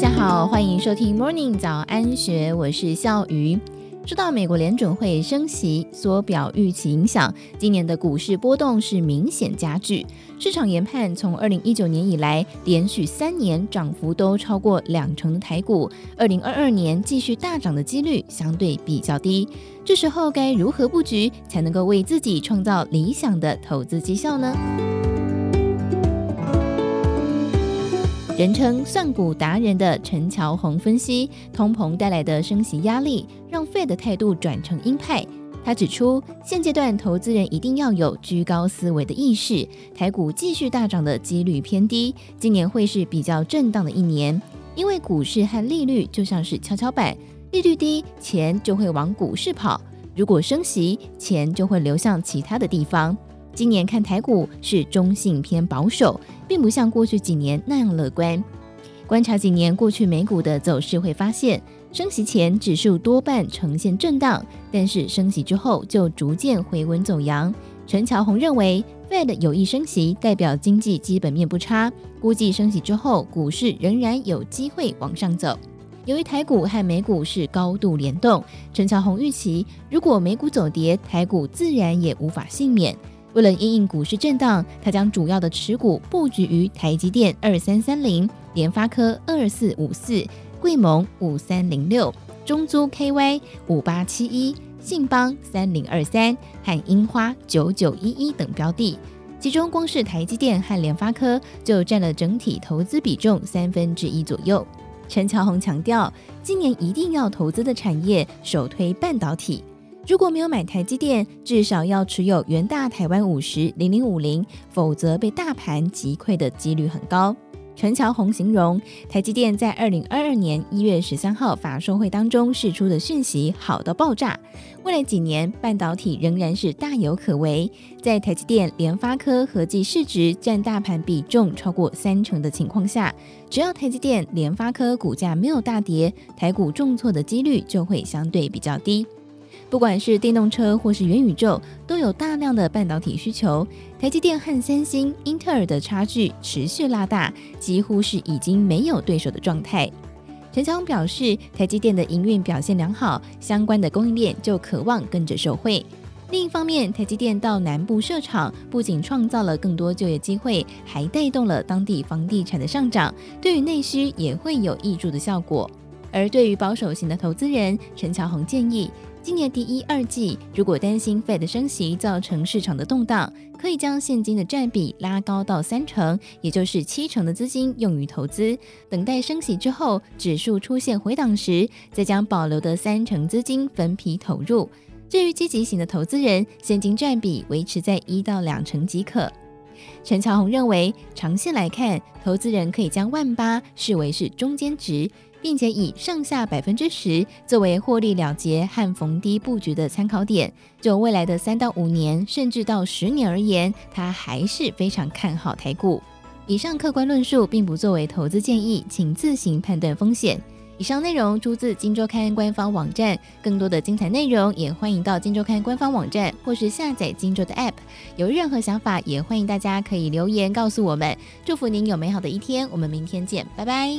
大家好，欢迎收听 Morning 早安学，我是笑鱼。受到美国联准会升息缩表预期影响，今年的股市波动是明显加剧。市场研判，从二零一九年以来，连续三年涨幅都超过两成的台股，二零二二年继续大涨的几率相对比较低。这时候该如何布局，才能够为自己创造理想的投资绩效呢？人称算股达人的陈乔宏分析，通膨带来的升息压力，让 Fed 的态度转成鹰派。他指出，现阶段投资人一定要有居高思维的意识，台股继续大涨的几率偏低，今年会是比较震荡的一年，因为股市和利率就像是跷跷板，利率低，钱就会往股市跑；如果升息，钱就会流向其他的地方。今年看台股是中性偏保守，并不像过去几年那样乐观。观察几年过去美股的走势，会发现升息前指数多半呈现震荡，但是升息之后就逐渐回稳走扬。陈乔宏认为，Fed 有意升息，代表经济基本面不差，估计升息之后股市仍然有机会往上走。由于台股和美股是高度联动，陈乔宏预期，如果美股走跌，台股自然也无法幸免。为了因应股市震荡，他将主要的持股布局于台积电二三三零、联发科二四五四、贵盟五三零六、中租 KY 五八七一、信邦三零二三和樱花九九一一等标的。其中，光是台积电和联发科就占了整体投资比重三分之一左右。陈乔宏强调，今年一定要投资的产业首推半导体。如果没有买台积电，至少要持有元大台湾五十零零五零，否则被大盘击溃的几率很高。陈乔宏形容台积电在二零二二年一月十三号法说会当中释出的讯息好到爆炸，未来几年半导体仍然是大有可为。在台积电、联发科合计市值占大盘比重超过三成的情况下，只要台积电、联发科股价没有大跌，台股重挫的几率就会相对比较低。不管是电动车或是元宇宙，都有大量的半导体需求。台积电和三星、英特尔的差距持续拉大，几乎是已经没有对手的状态。陈乔宏表示，台积电的营运表现良好，相关的供应链就渴望跟着受惠。另一方面，台积电到南部设厂，不仅创造了更多就业机会，还带动了当地房地产的上涨，对于内需也会有挹注的效果。而对于保守型的投资人，陈乔宏建议。今年第一、二季，如果担心 Fed 升息造成市场的动荡，可以将现金的占比拉高到三成，也就是七成的资金用于投资，等待升息之后，指数出现回档时，再将保留的三成资金分批投入。至于积极型的投资人，现金占比维持在一到两成即可。陈乔宏认为，长线来看，投资人可以将万八视为是中间值。并且以上下百分之十作为获利了结和逢低布局的参考点。就未来的三到五年，甚至到十年而言，他还是非常看好台股。以上客观论述并不作为投资建议，请自行判断风险。以上内容出自《金周刊》官方网站，更多的精彩内容也欢迎到《金周刊》官方网站或是下载《金周》的 App。有任何想法，也欢迎大家可以留言告诉我们。祝福您有美好的一天，我们明天见，拜拜。